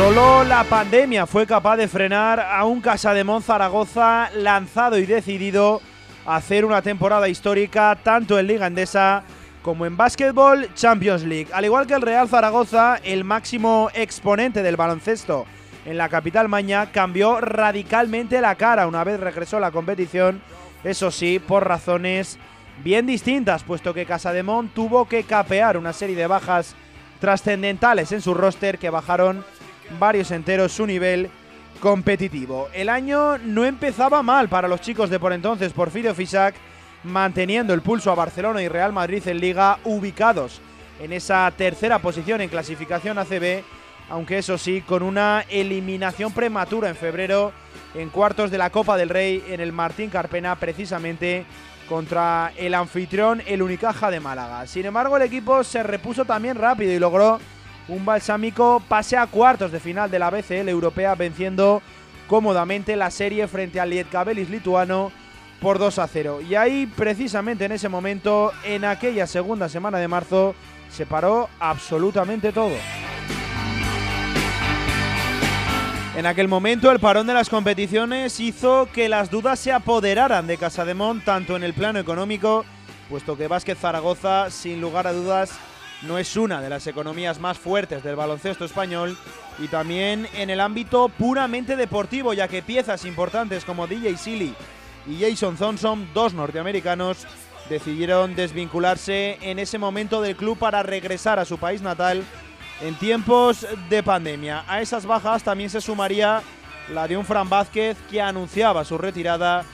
Solo la pandemia fue capaz de frenar a un Casademón Zaragoza lanzado y decidido a hacer una temporada histórica tanto en Liga Endesa como en Básquetbol Champions League. Al igual que el Real Zaragoza, el máximo exponente del baloncesto en la capital maña cambió radicalmente la cara una vez regresó a la competición, eso sí, por razones bien distintas, puesto que Casademón tuvo que capear una serie de bajas trascendentales en su roster que bajaron varios enteros su nivel competitivo. El año no empezaba mal para los chicos de por entonces Porfirio Fisac, manteniendo el pulso a Barcelona y Real Madrid en liga ubicados en esa tercera posición en clasificación ACB, aunque eso sí, con una eliminación prematura en febrero en cuartos de la Copa del Rey en el Martín Carpena, precisamente contra el anfitrión, el Unicaja de Málaga. Sin embargo, el equipo se repuso también rápido y logró un balsámico pase a cuartos de final de la BCL europea, venciendo cómodamente la serie frente al Lietkabelis lituano por 2 a 0. Y ahí, precisamente en ese momento, en aquella segunda semana de marzo, se paró absolutamente todo. En aquel momento, el parón de las competiciones hizo que las dudas se apoderaran de Casademont, tanto en el plano económico, puesto que Vázquez Zaragoza, sin lugar a dudas, no es una de las economías más fuertes del baloncesto español, y también en el ámbito puramente deportivo, ya que piezas importantes como DJ Silly y Jason Thompson, dos norteamericanos, decidieron desvincularse en ese momento del club para regresar a su país natal en tiempos de pandemia. A esas bajas también se sumaría la de un Fran Vázquez que anunciaba su retirada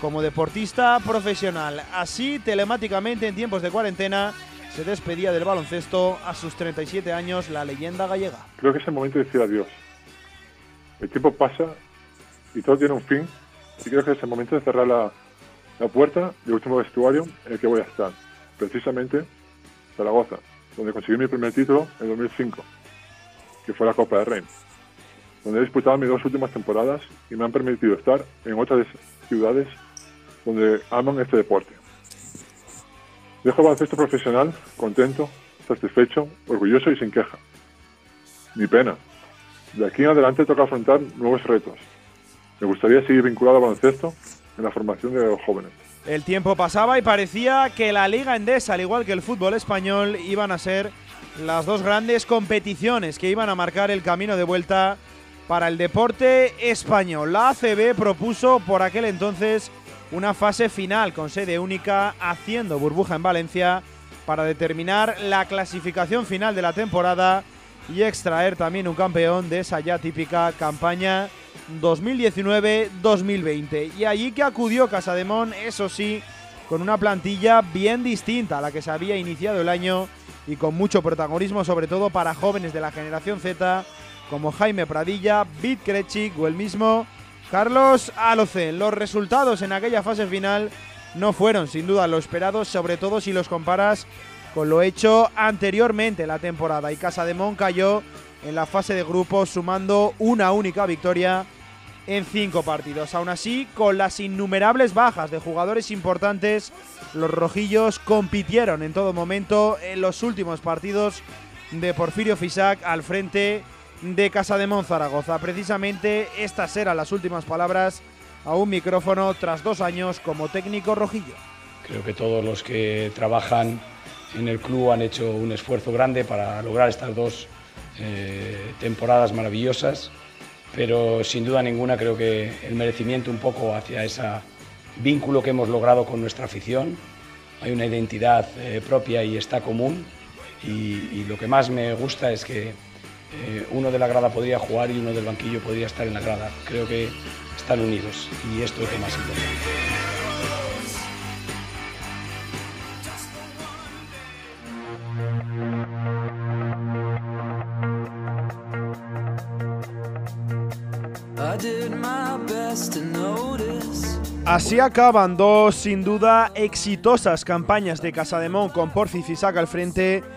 como deportista profesional. Así, telemáticamente en tiempos de cuarentena, se despedía del baloncesto a sus 37 años la leyenda gallega. Creo que es el momento de decir adiós. El tiempo pasa y todo tiene un fin. Y creo que es el momento de cerrar la, la puerta del último vestuario en el que voy a estar. Precisamente Zaragoza, donde conseguí mi primer título en 2005, que fue la Copa del Rey, donde he disputado mis dos últimas temporadas y me han permitido estar en otras ciudades donde aman este deporte. Dejo el baloncesto profesional contento, satisfecho, orgulloso y sin queja. Ni pena. De aquí en adelante toca afrontar nuevos retos. Me gustaría seguir vinculado al baloncesto en la formación de los jóvenes. El tiempo pasaba y parecía que la Liga Endesa, al igual que el fútbol español, iban a ser las dos grandes competiciones que iban a marcar el camino de vuelta para el deporte español. La ACB propuso por aquel entonces una fase final con sede única haciendo burbuja en Valencia para determinar la clasificación final de la temporada y extraer también un campeón de esa ya típica campaña 2019-2020. Y allí que acudió Casademón, eso sí, con una plantilla bien distinta a la que se había iniciado el año y con mucho protagonismo, sobre todo para jóvenes de la generación Z, como Jaime Pradilla, Bit Krechik o el mismo Carlos Alocen. Los resultados en aquella fase final no fueron sin duda lo esperado, sobre todo si los comparas con lo hecho anteriormente la temporada. Y Casademón cayó en la fase de grupos sumando una única victoria en cinco partidos. Aún así, con las innumerables bajas de jugadores importantes, los rojillos compitieron en todo momento en los últimos partidos de Porfirio Fisac al frente de Casa de Zaragoza. Precisamente estas eran las últimas palabras a un micrófono tras dos años como técnico rojillo. Creo que todos los que trabajan en el club han hecho un esfuerzo grande para lograr estas dos eh, temporadas maravillosas, pero sin duda ninguna creo que el merecimiento un poco hacia ese vínculo que hemos logrado con nuestra afición. Hay una identidad eh, propia y está común y, lo que más me gusta es que eh, uno de la grada podría jugar y uno del banquillo podría estar en la grada. Creo que están unidos y esto es lo más importante. Así acaban dos sin duda exitosas campañas de Casademón con Porfi Fisac al frente y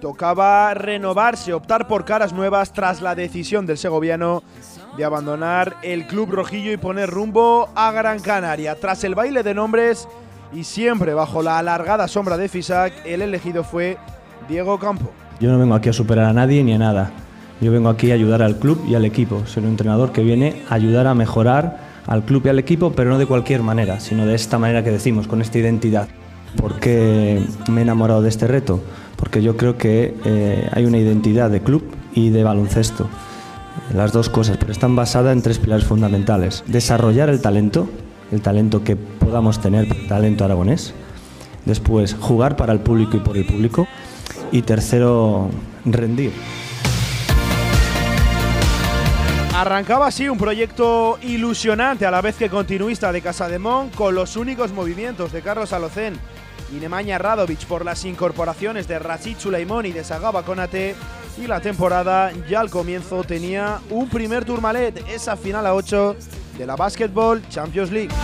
tocaba renovarse, optar por caras nuevas tras la decisión del segoviano de abandonar el club rojillo y poner rumbo a Gran Canaria. Tras el baile de nombres y siempre bajo la alargada sombra de Fisac, el elegido fue Diego Campo. Yo no vengo aquí a superar a nadie ni a nada. Yo vengo aquí a ayudar al club y al equipo. Soy un entrenador que viene a ayudar a mejorar al club y al equipo, pero no de cualquier manera, sino de esta manera que decimos, con esta identidad. ¿Por qué me he enamorado de este reto? Porque yo creo que eh, hay una identidad de club y de baloncesto. Las dos cosas, pero están basadas en tres pilares fundamentales. Desarrollar el talento, el talento que podamos tener, talento aragonés. Después, jugar para el público y por el público. Y tercero, rendir. Arrancaba así un proyecto ilusionante a la vez que continuista de Casademón con los únicos movimientos de Carlos Alocén y Nemanja Radovic por las incorporaciones de Rachid Sulaimón y de Sagaba Konate y la temporada ya al comienzo tenía un primer turmalet, esa final a 8 de la Basketball Champions League.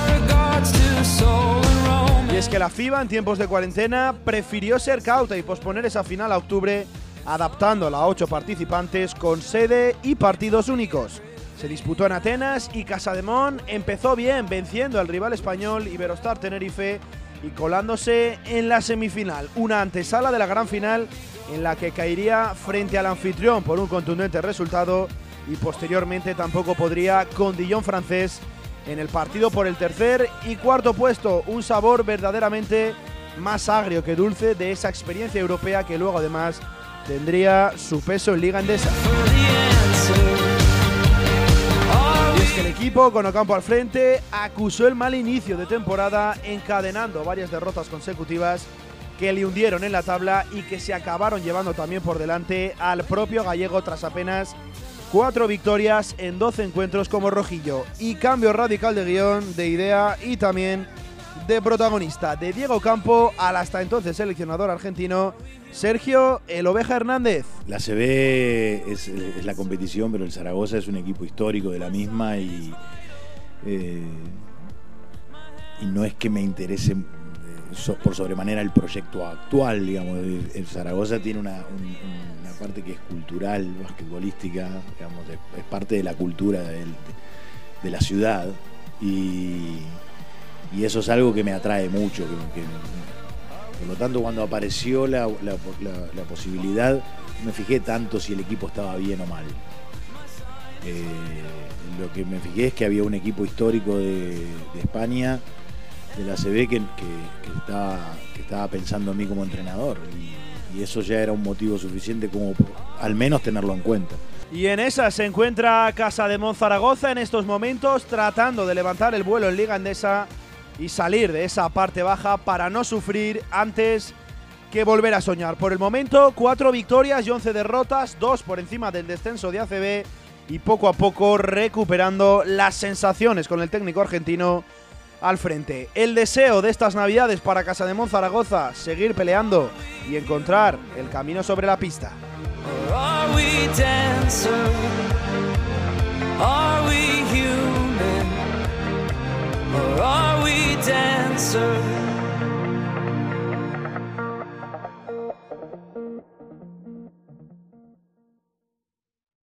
Y es que la FIBA en tiempos de cuarentena prefirió ser cauta y posponer esa final a octubre adaptándola a ocho participantes con sede y partidos únicos. Se disputó en Atenas y Casademón empezó bien, venciendo al rival español Iberostar Tenerife y colándose en la semifinal, una antesala de la gran final en la que caería frente al anfitrión por un contundente resultado y posteriormente tampoco podría con Dillon francés en el partido por el tercer y cuarto puesto, un sabor verdaderamente más agrio que dulce de esa experiencia europea que luego además tendría su peso en Liga Endesa. El equipo, con Ocampo al frente, acusó el mal inicio de temporada, encadenando varias derrotas consecutivas que le hundieron en la tabla y que se acabaron llevando también por delante al propio gallego tras apenas cuatro victorias en 12 encuentros como rojillo. Y cambio radical de guion, de idea y también de protagonista, de Diego Campo al hasta entonces seleccionador argentino Sergio El Oveja Hernández. La CB es, es, la competición, pero el Zaragoza es un equipo histórico de la misma y, eh, y no es que me interese eh, por sobremanera el proyecto actual, digamos. El Zaragoza tiene una, un, una parte que es cultural, basquetbolística, digamos, es, parte de la cultura de la ciudad y y eso es algo que me atrae mucho. Por lo tanto, cuando apareció la, posibilidad, me fijé tanto si el equipo estaba bien o mal. Eh, lo que me fijé es que había un equipo histórico de, España, de la CB, que, que, estaba, pensando en mí como entrenador. Y, eso ya era un motivo suficiente como al menos tenerlo en cuenta. Y en esa se encuentra Casa de Monzaragoza en estos momentos, tratando de levantar el vuelo en Liga Andesa y salir de esa parte baja para no sufrir antes que volver a soñar. Por el momento, cuatro victorias y once derrotas, dos por encima del descenso de ACB y poco a poco recuperando las sensaciones con el técnico argentino al frente. El deseo de estas navidades para Casa de Zaragoza, seguir peleando y encontrar el camino sobre la pista.